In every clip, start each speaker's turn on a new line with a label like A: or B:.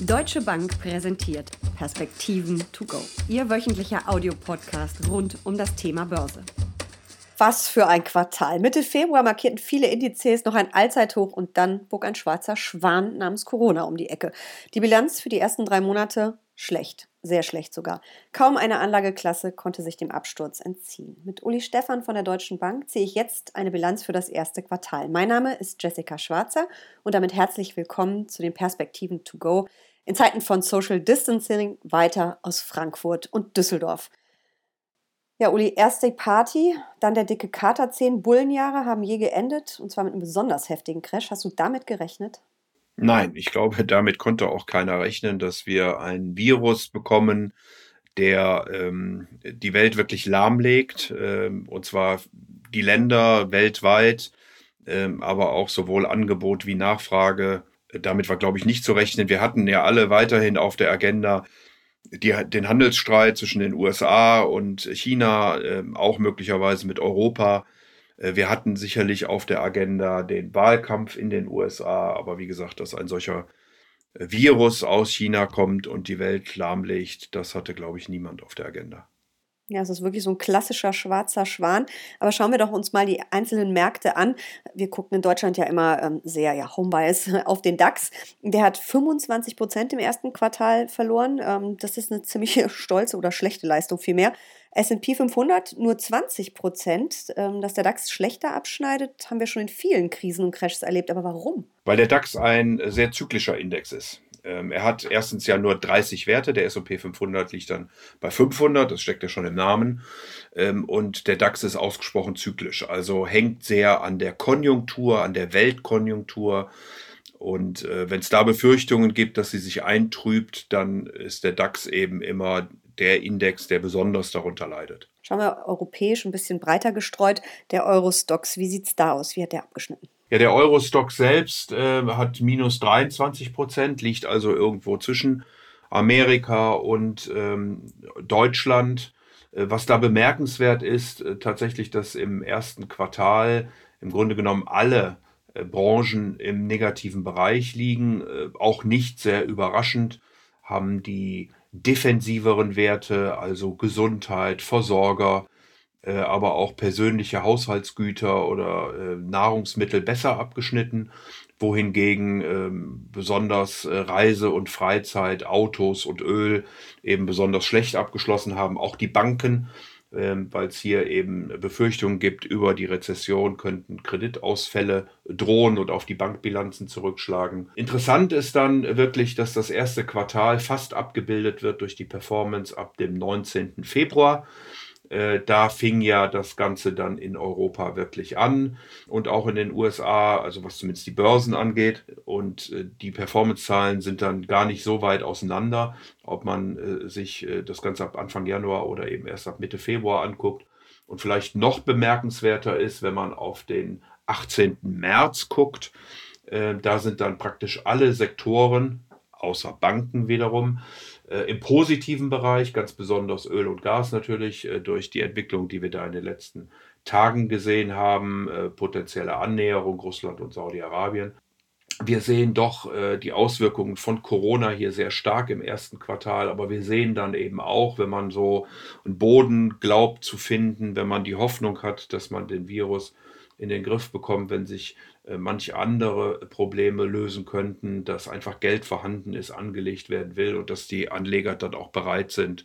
A: Deutsche Bank präsentiert Perspektiven to go. Ihr wöchentlicher Audiopodcast rund um das Thema Börse.
B: Was für ein Quartal. Mitte Februar markierten viele Indizes noch ein Allzeithoch und dann bog ein schwarzer Schwan namens Corona um die Ecke. Die Bilanz für die ersten drei Monate schlecht, sehr schlecht sogar. Kaum eine Anlageklasse konnte sich dem Absturz entziehen. Mit Uli Stephan von der Deutschen Bank ziehe ich jetzt eine Bilanz für das erste Quartal. Mein Name ist Jessica Schwarzer und damit herzlich willkommen zu den Perspektiven to go in Zeiten von Social Distancing weiter aus Frankfurt und Düsseldorf. Ja, Uli, erst die Party, dann der dicke Kater. Zehn Bullenjahre haben je geendet und zwar mit einem besonders heftigen Crash. Hast du damit gerechnet?
C: Nein, ich glaube, damit konnte auch keiner rechnen, dass wir ein Virus bekommen, der ähm, die Welt wirklich lahmlegt, ähm, und zwar die Länder weltweit, ähm, aber auch sowohl Angebot wie Nachfrage. Damit war, glaube ich, nicht zu rechnen. Wir hatten ja alle weiterhin auf der Agenda die, den Handelsstreit zwischen den USA und China, äh, auch möglicherweise mit Europa. Äh, wir hatten sicherlich auf der Agenda den Wahlkampf in den USA, aber wie gesagt, dass ein solcher äh, Virus aus China kommt und die Welt lahmlegt, das hatte, glaube ich, niemand auf der Agenda.
B: Ja, es ist wirklich so ein klassischer schwarzer Schwan. Aber schauen wir doch uns mal die einzelnen Märkte an. Wir gucken in Deutschland ja immer ähm, sehr ja, Homebias auf den DAX. Der hat 25 Prozent im ersten Quartal verloren. Ähm, das ist eine ziemlich stolze oder schlechte Leistung vielmehr. S&P 500 nur 20 Prozent. Ähm, dass der DAX schlechter abschneidet, haben wir schon in vielen Krisen und Crashs erlebt. Aber warum?
C: Weil der DAX ein sehr zyklischer Index ist. Ähm, er hat erstens ja nur 30 Werte, der S&P 500 liegt dann bei 500, das steckt ja schon im Namen. Ähm, und der DAX ist ausgesprochen zyklisch, also hängt sehr an der Konjunktur, an der Weltkonjunktur. Und äh, wenn es da Befürchtungen gibt, dass sie sich eintrübt, dann ist der DAX eben immer der Index, der besonders darunter leidet.
B: Schauen wir europäisch ein bisschen breiter gestreut. Der Eurostox, wie sieht es da aus? Wie hat der abgeschnitten?
C: Ja, der Eurostock selbst äh, hat minus 23 Prozent, liegt also irgendwo zwischen Amerika und ähm, Deutschland. Äh, was da bemerkenswert ist, äh, tatsächlich, dass im ersten Quartal im Grunde genommen alle äh, Branchen im negativen Bereich liegen. Äh, auch nicht sehr überraschend haben die defensiveren Werte, also Gesundheit, Versorger, aber auch persönliche Haushaltsgüter oder äh, Nahrungsmittel besser abgeschnitten, wohingegen ähm, besonders äh, Reise und Freizeit, Autos und Öl eben besonders schlecht abgeschlossen haben. Auch die Banken, ähm, weil es hier eben Befürchtungen gibt über die Rezession, könnten Kreditausfälle drohen und auf die Bankbilanzen zurückschlagen. Interessant ist dann wirklich, dass das erste Quartal fast abgebildet wird durch die Performance ab dem 19. Februar. Äh, da fing ja das Ganze dann in Europa wirklich an und auch in den USA, also was zumindest die Börsen angeht. Und äh, die Performance-Zahlen sind dann gar nicht so weit auseinander, ob man äh, sich das Ganze ab Anfang Januar oder eben erst ab Mitte Februar anguckt. Und vielleicht noch bemerkenswerter ist, wenn man auf den 18. März guckt, da sind dann praktisch alle Sektoren, außer Banken wiederum, äh, Im positiven Bereich, ganz besonders Öl und Gas natürlich, äh, durch die Entwicklung, die wir da in den letzten Tagen gesehen haben, äh, potenzielle Annäherung Russland und Saudi-Arabien. Wir sehen doch äh, die Auswirkungen von Corona hier sehr stark im ersten Quartal, aber wir sehen dann eben auch, wenn man so einen Boden glaubt zu finden, wenn man die Hoffnung hat, dass man den Virus in den Griff bekommt, wenn sich äh, manche andere Probleme lösen könnten, dass einfach Geld vorhanden ist, angelegt werden will und dass die Anleger dann auch bereit sind,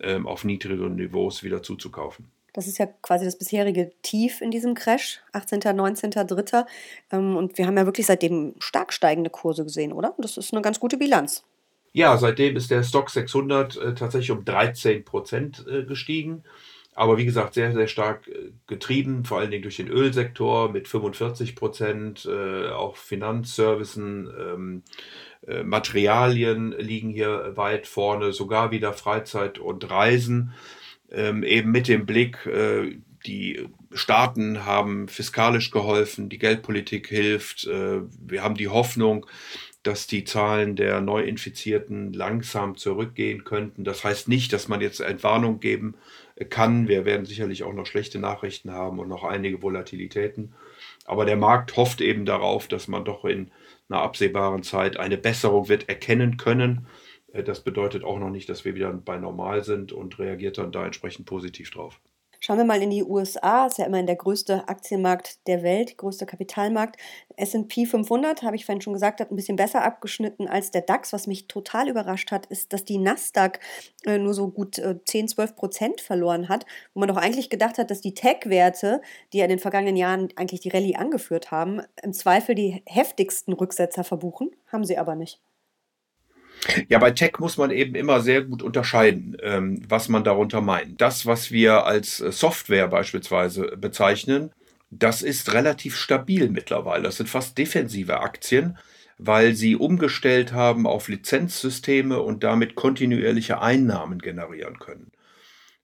C: ähm, auf niedrigeren Niveaus wieder zuzukaufen.
B: Das ist ja quasi das bisherige Tief in diesem Crash, 18., 19., 3. Und wir haben ja wirklich seitdem stark steigende Kurse gesehen, oder? Das ist eine ganz gute Bilanz.
C: Ja, seitdem ist der Stock 600 äh, tatsächlich um 13 Prozent äh, gestiegen. Aber wie gesagt, sehr, sehr stark äh, getrieben, vor allen Dingen durch den Ölsektor mit 45 Prozent, äh, auch Finanzservicen, ähm, äh, Materialien liegen hier weit vorne, sogar wieder Freizeit und Reisen, ähm, eben mit dem Blick, äh, die Staaten haben fiskalisch geholfen, die Geldpolitik hilft, äh, wir haben die Hoffnung, dass die Zahlen der Neuinfizierten langsam zurückgehen könnten. Das heißt nicht, dass man jetzt Entwarnung geben kann. Wir werden sicherlich auch noch schlechte Nachrichten haben und noch einige Volatilitäten. Aber der Markt hofft eben darauf, dass man doch in einer absehbaren Zeit eine Besserung wird erkennen können. Äh, das bedeutet auch noch nicht, dass wir wieder bei normal sind und reagiert dann da entsprechend positiv drauf.
B: Schauen wir mal in die USA, ist ja immerhin der größte Aktienmarkt der Welt, größter Kapitalmarkt. S&P 500, habe ich vorhin schon gesagt, hat ein bisschen besser abgeschnitten als der DAX. Was mich total überrascht hat, ist, dass die Nasdaq äh, nur so gut äh, 10, 12 Prozent verloren hat, wo man doch eigentlich gedacht hat, dass die Tech-Werte, die ja in den vergangenen Jahren eigentlich die Rallye angeführt haben, im Zweifel die heftigsten Rücksetzer verbuchen. Haben sie aber nicht.
C: Ja, bei Tech muss man eben immer sehr gut unterscheiden, ähm, was man darunter meint. Das, was wir als äh, Software beispielsweise bezeichnen, das ist relativ stabil mittlerweile. Das sind fast defensive Aktien, weil sie umgestellt haben auf Lizenzsysteme und damit kontinuierliche Einnahmen generieren können.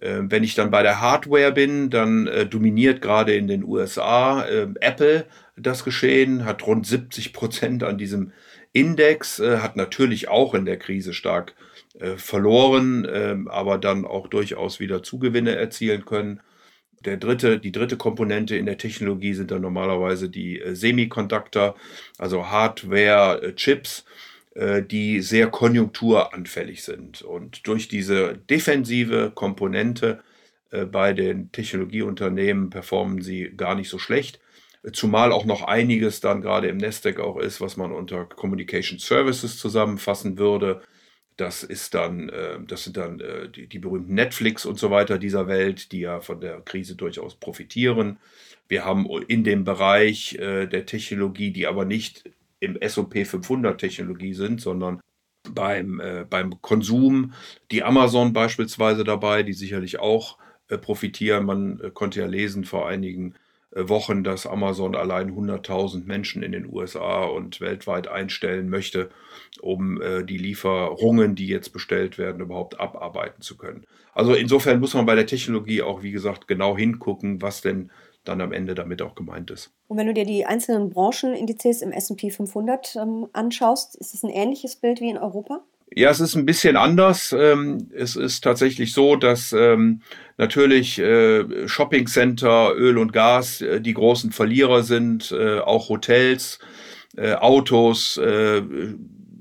C: Ähm, wenn ich dann bei der Hardware bin, dann äh, dominiert gerade in den USA äh, Apple das Geschehen, hat rund 70 Prozent an diesem Index äh, hat natürlich auch in der Krise stark äh, verloren, äh, aber dann auch durchaus wieder Zugewinne erzielen können. Der dritte, die dritte Komponente in der Technologie sind dann normalerweise die äh, Semiconductor, also Hardware-Chips, äh, die sehr konjunkturanfällig sind. Und durch diese defensive Komponente äh, bei den Technologieunternehmen performen sie gar nicht so schlecht. Zumal auch noch einiges dann gerade im Nasdaq auch ist, was man unter Communication Services zusammenfassen würde. Das ist dann, äh, das sind dann äh, die, die berühmten Netflix und so weiter dieser Welt, die ja von der Krise durchaus profitieren. Wir haben in dem Bereich äh, der Technologie, die aber nicht im SOP 500 Technologie sind, sondern beim, äh, beim Konsum, die Amazon beispielsweise dabei, die sicherlich auch profitieren. Man konnte ja lesen vor einigen Wochen, dass Amazon allein 100.000 Menschen in den USA und weltweit einstellen möchte, um äh, die Lieferungen, die jetzt bestellt werden, überhaupt abarbeiten zu können. Also insofern muss man bei der Technologie auch, wie gesagt, genau hingucken, was denn dann am Ende damit auch gemeint ist.
B: Und wenn du dir die einzelnen Branchenindizes im S&P 500 ähm, anschaust, ist es ein ähnliches Bild wie in Europa?
C: Ja, es ist ein bisschen anders. Ähm, es ist tatsächlich so, dass ähm, natürlich äh, Shoppingcenter, Öl und Gas äh, die großen Verlierer sind, äh, auch Hotels, Autos,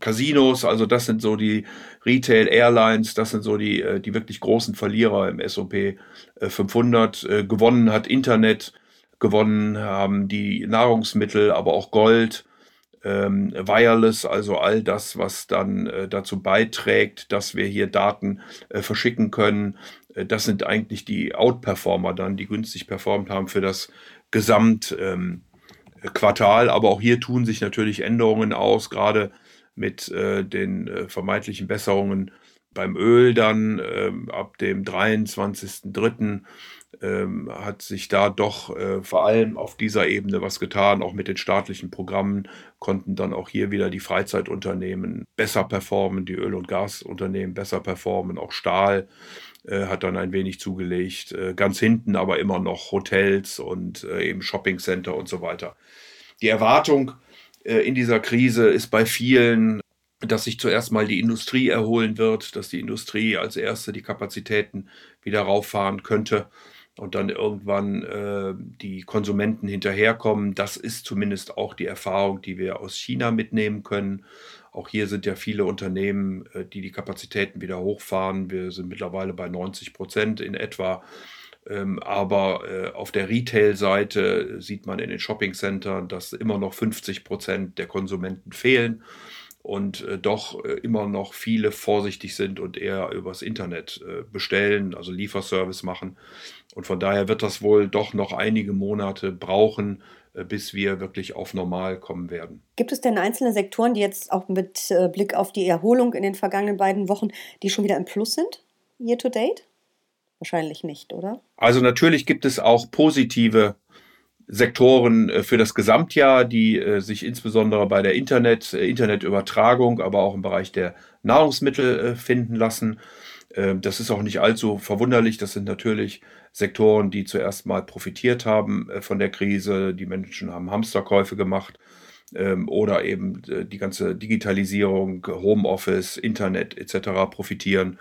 C: Casinos, also das sind so die Retail Airlines, das sind so die, die wirklich großen Verlierer im S&P 500. Gewonnen hat Internet, gewonnen haben die Nahrungsmittel, aber auch Gold ähm, Wireless, also all das, was dann äh, dazu beiträgt, dass wir hier Daten äh, verschicken können. Äh, das sind eigentlich die Outperformer dann, die günstig performt haben für das Gesamtquartal. Ähm, Aber auch hier tun sich natürlich Änderungen aus, gerade mit äh, den äh, vermeintlichen Besserungen beim Öl dann ähm, ab dem 23.03 ähm, hat sich da doch äh, vor allem auf dieser Ebene was getan. Auch mit den staatlichen Programmen konnten dann auch hier wieder die Freizeitunternehmen besser performen, die Öl- und Gasunternehmen besser performen, auch Stahl äh, hat dann ein wenig zugelegt. Äh, ganz hinten aber immer noch Hotels und äh, eben Shoppingcenter und so weiter. Die Erwartung in dieser Krise ist bei vielen dass sich zuerst mal die Industrie erholen wird, dass die Industrie als erste die Kapazitäten wieder rauffahren könnte und dann irgendwann äh, die Konsumenten hinterherkommen. Das ist zumindest auch die Erfahrung, die wir aus China mitnehmen können. Auch hier sind ja viele Unternehmen, äh, die die Kapazitäten wieder hochfahren. Wir sind mittlerweile bei 90 Prozent in etwa. Ähm, aber äh, auf der Retail-Seite sieht man in den Shopping-Centern, dass immer noch 50 Prozent der Konsumenten fehlen und äh, doch äh, immer noch viele vorsichtig sind und eher übers Internet äh, bestellen, also Lieferservice machen. Und von daher wird das wohl doch noch einige Monate brauchen, äh, bis wir wirklich auf normal kommen werden.
B: Gibt es denn einzelne Sektoren, die jetzt auch mit äh, Blick auf die Erholung in den vergangenen beiden Wochen, die schon wieder im Plus sind, year to date? Wahrscheinlich nicht, oder?
C: Also natürlich gibt es auch positive Sektoren äh, für das Gesamtjahr, die sich insbesondere bei der Internet, Internetübertragung, aber auch im Bereich der Nahrungsmittel finden lassen. Ähm, das ist auch nicht allzu verwunderlich. Das sind natürlich Sektoren, die zuerst mal profitiert haben äh, von der Krise. Die Menschen haben Hamsterkäufe gemacht ähm, oder eben äh, die ganze Digitalisierung, Homeoffice, Internet etc. profitieren.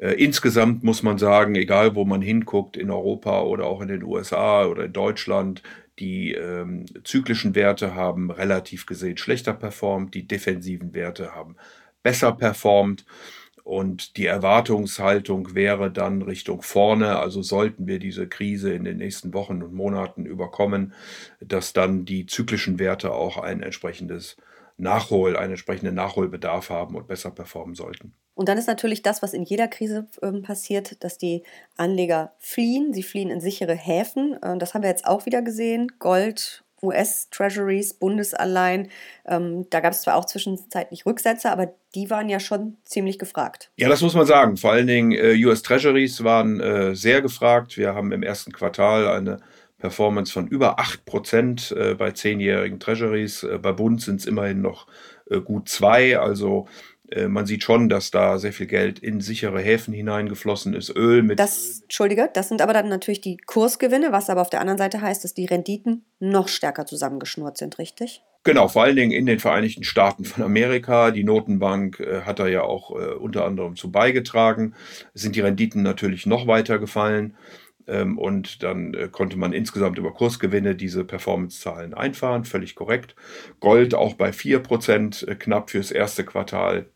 C: Äh, insgesamt muss man sagen, egal wo man hinguckt, in Europa oder auch in den USA oder in Deutschland, Die ähm, zyklischen Werte haben relativ gesehen schlechter performt, die defensiven Werte haben besser performt. Und die Erwartungshaltung wäre dann Richtung vorne, also sollten wir diese Krise in den nächsten Wochen und Monaten überkommen, dass dann die zyklischen Werte auch ein entsprechendes Nachhol, einen entsprechenden Nachholbedarf haben und besser performen sollten.
B: Und dann ist natürlich das, was in jeder Krise ähm, passiert, dass die Anleger fliehen. Sie fliehen in sichere Häfen. Äh, das haben wir jetzt auch wieder gesehen. Gold, US-Treasuries, Bundesanleihen. Ähm, da gab es zwar auch zwischenzeitlich Rücksätze, aber die waren ja schon ziemlich gefragt.
C: Ja, das muss man sagen. Vor allen Dingen äh, US-Treasuries waren äh, sehr gefragt. Wir haben im ersten Quartal eine Performance von über 8% äh, bei zehnjährigen Treasuries. Äh, bei Bund sind es immerhin noch äh, gut zwei. Also äh, man sieht schon, dass da sehr viel Geld in sichere Häfen hineingeflossen ist. Öl mit.
B: Das, Entschuldige, das sind aber dann natürlich die Kursgewinne, was aber auf der anderen Seite heißt, dass die Renditen noch stärker zusammengeschnurrt sind, richtig?
C: Genau, vor allen Dingen in den Vereinigten Staaten von Amerika. Die Notenbank äh, hat da ja auch äh, unter anderem zu beigetragen. Sind die Renditen natürlich noch weiter gefallen. Ähm, und dann äh, konnte man insgesamt über Kursgewinne diese Performance-Zahlen einfahren, völlig korrekt. Gold auch bei 4% äh, knapp fürs erste Quartal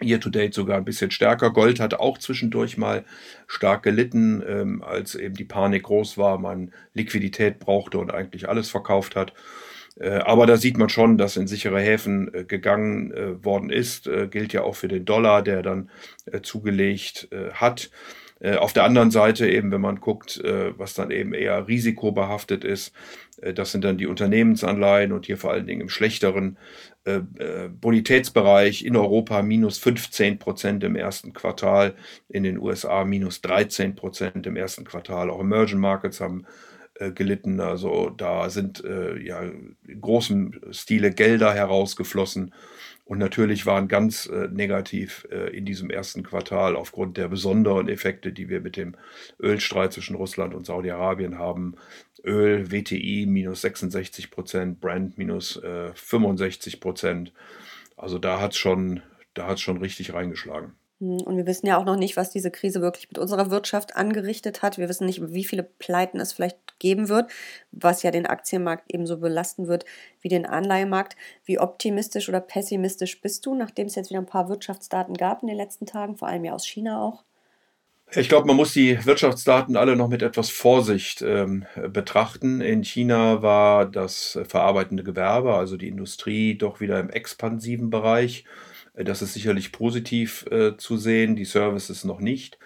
C: Year to date sogar ein bisschen stärker. Gold hat auch zwischendurch mal stark gelitten, ähm, als eben die Panik groß war, man Liquidität brauchte und eigentlich alles verkauft hat. Äh, aber da sieht man schon, dass in sichere Häfen äh, gegangen äh, worden ist. Äh, gilt ja auch für den Dollar, der dann zugelegt hat. Äh, auf der anderen Seite eben, wenn man guckt, äh, was dann eben eher risikobehaftet ist, äh, das sind dann die Unternehmensanleihen und hier vor allen Dingen im schlechteren Bonitätsbereich in Europa minus 15 Prozent im ersten Quartal, in den USA minus 13 Prozent im ersten Quartal. Auch Emerging Markets haben gelitten. Also da sind ja in großem Stile Gelder herausgeflossen und natürlich waren ganz äh, negativ äh, in diesem ersten Quartal aufgrund der besonderen Effekte, die wir mit dem Ölstreit zwischen Russland und Saudi-Arabien haben. Öl, WTI minus 66 Prozent, Brent minus äh, 65 Prozent. Also da hat es schon, schon richtig reingeschlagen.
B: Hm, und wir wissen ja auch noch nicht, was diese Krise wirklich mit unserer Wirtschaft angerichtet hat. Wir wissen nicht, wie viele Pleiten es vielleicht geben wird, was ja den Aktienmarkt ebenso belasten wird wie den Anleihemarkt. Wie optimistisch oder pessimistisch bist du, nachdem es jetzt wieder ein paar Wirtschaftsdaten gab in den letzten Tagen, vor allem ja aus China auch?
C: Ich glaube, man muss die Wirtschaftsdaten alle noch mit etwas Vorsicht ähm, betrachten. In China war das verarbeitende Gewerbe, also die Industrie, doch wieder im expansiven Bereich. Das ist sicherlich positiv äh, zu sehen, die Services noch nicht.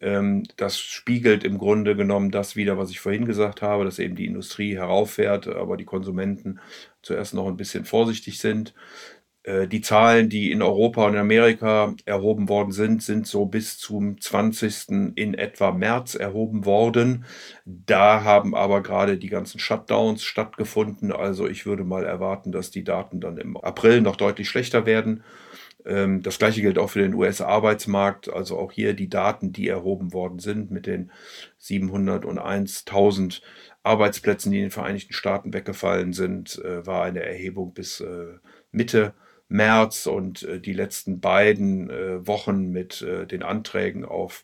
C: Ähm, das spiegelt im Grunde genommen das wieder, was ich vorhin gesagt habe, dass eben die Industrie herauffährt, aber die Konsumenten zuerst noch ein bisschen vorsichtig sind. Äh, die Zahlen, die in Europa und Amerika erhoben worden sind, sind so bis zum 20. in etwa März erhoben worden. Da haben aber gerade die ganzen Shutdowns stattgefunden. Also ich würde mal erwarten, dass die Daten dann im April noch deutlich schlechter werden. Ähm, das gleiche gilt auch für den US-Arbeitsmarkt. Also auch hier die Daten, die erhoben worden sind mit den 701.000 Arbeitsplätzen, die in den Vereinigten Staaten weggefallen sind, äh, war eine Erhebung bis äh, Mitte März und äh, die letzten beiden Wochen mit den Anträgen auf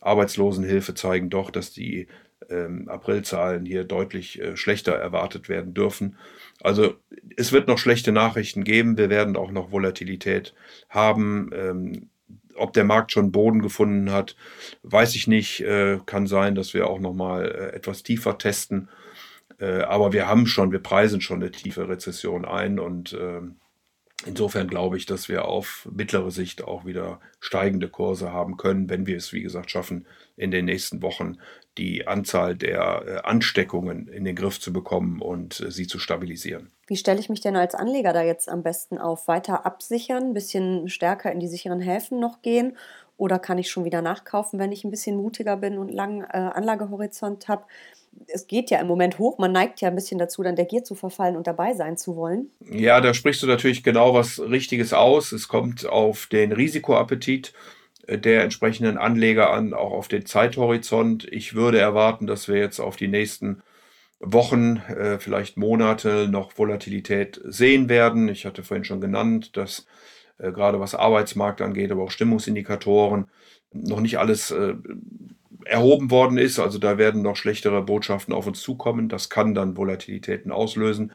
C: Arbeitslosenhilfe zeigen doch, dass die ähm, Aprilzahlen hier deutlich schlechter erwartet werden dürfen. Also es wird noch schlechte Nachrichten geben. Wir werden auch noch Volatilität haben. Ähm, ob der Markt schon Boden gefunden hat, weiß ich nicht. Äh, kann sein, dass wir auch noch mal äh, etwas tiefer testen. Äh, aber wir haben schon, wir preisen schon eine tiefe Rezession ein und ähm, Insofern glaube ich, dass wir auf mittlere Sicht auch wieder steigende Kurse haben können, wenn wir es, wie gesagt, schaffen, in den nächsten Wochen die Anzahl der äh, Ansteckungen in den Griff zu bekommen und äh, sie zu stabilisieren.
B: Wie stelle ich mich denn als Anleger da jetzt am besten auf? Weiter absichern, ein bisschen stärker in die sicheren Häfen noch gehen? Oder kann ich schon wieder nachkaufen, wenn ich ein bisschen mutiger bin und langen äh, Anlagehorizont habe? es geht ja im Moment hoch. Man neigt ja ein bisschen dazu, dann der Gier zu verfallen und dabei sein zu wollen.
C: Ja, da sprichst du natürlich genau was Richtiges aus. Es kommt auf den Risikoappetit der entsprechenden Anleger an, auch auf den Zeithorizont. Ich würde erwarten, dass wir jetzt auf die nächsten Wochen, äh, vielleicht Monate noch Volatilität sehen werden. Ich hatte vorhin schon genannt, dass äh, gerade was Arbeitsmarkt angeht, aber auch Stimmungsindikatoren noch nicht alles äh, erhoben worden ist. Also da werden noch schlechtere Botschaften auf uns zukommen. Das kann dann Volatilitäten auslösen.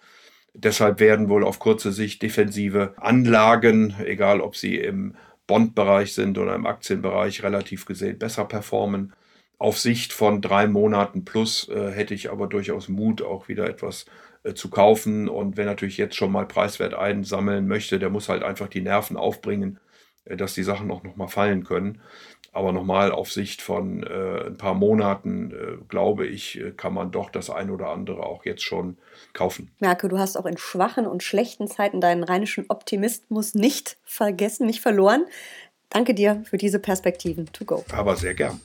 C: Deshalb werden wohl auf kurze Sicht defensive Anlagen, egal ob sie im Bondbereich sind oder im Aktienbereich, relativ gesehen besser performen. Auf Sicht von drei Monaten plus äh, hätte ich aber durchaus Mut, auch wieder etwas äh, zu kaufen. Und wer natürlich jetzt schon mal preiswert einsammeln möchte, der muss halt einfach die Nerven aufbringen, dass die Sachen auch nochmal fallen können. Aber nochmal auf Sicht von äh, ein paar Monaten, äh, glaube ich, äh, kann man doch das ein oder andere auch jetzt schon kaufen.
B: Merke, du hast auch in schwachen und schlechten Zeiten deinen rheinischen Optimismus nicht vergessen, nicht verloren. Danke dir für diese Perspektiven. To go.
C: Aber sehr gern.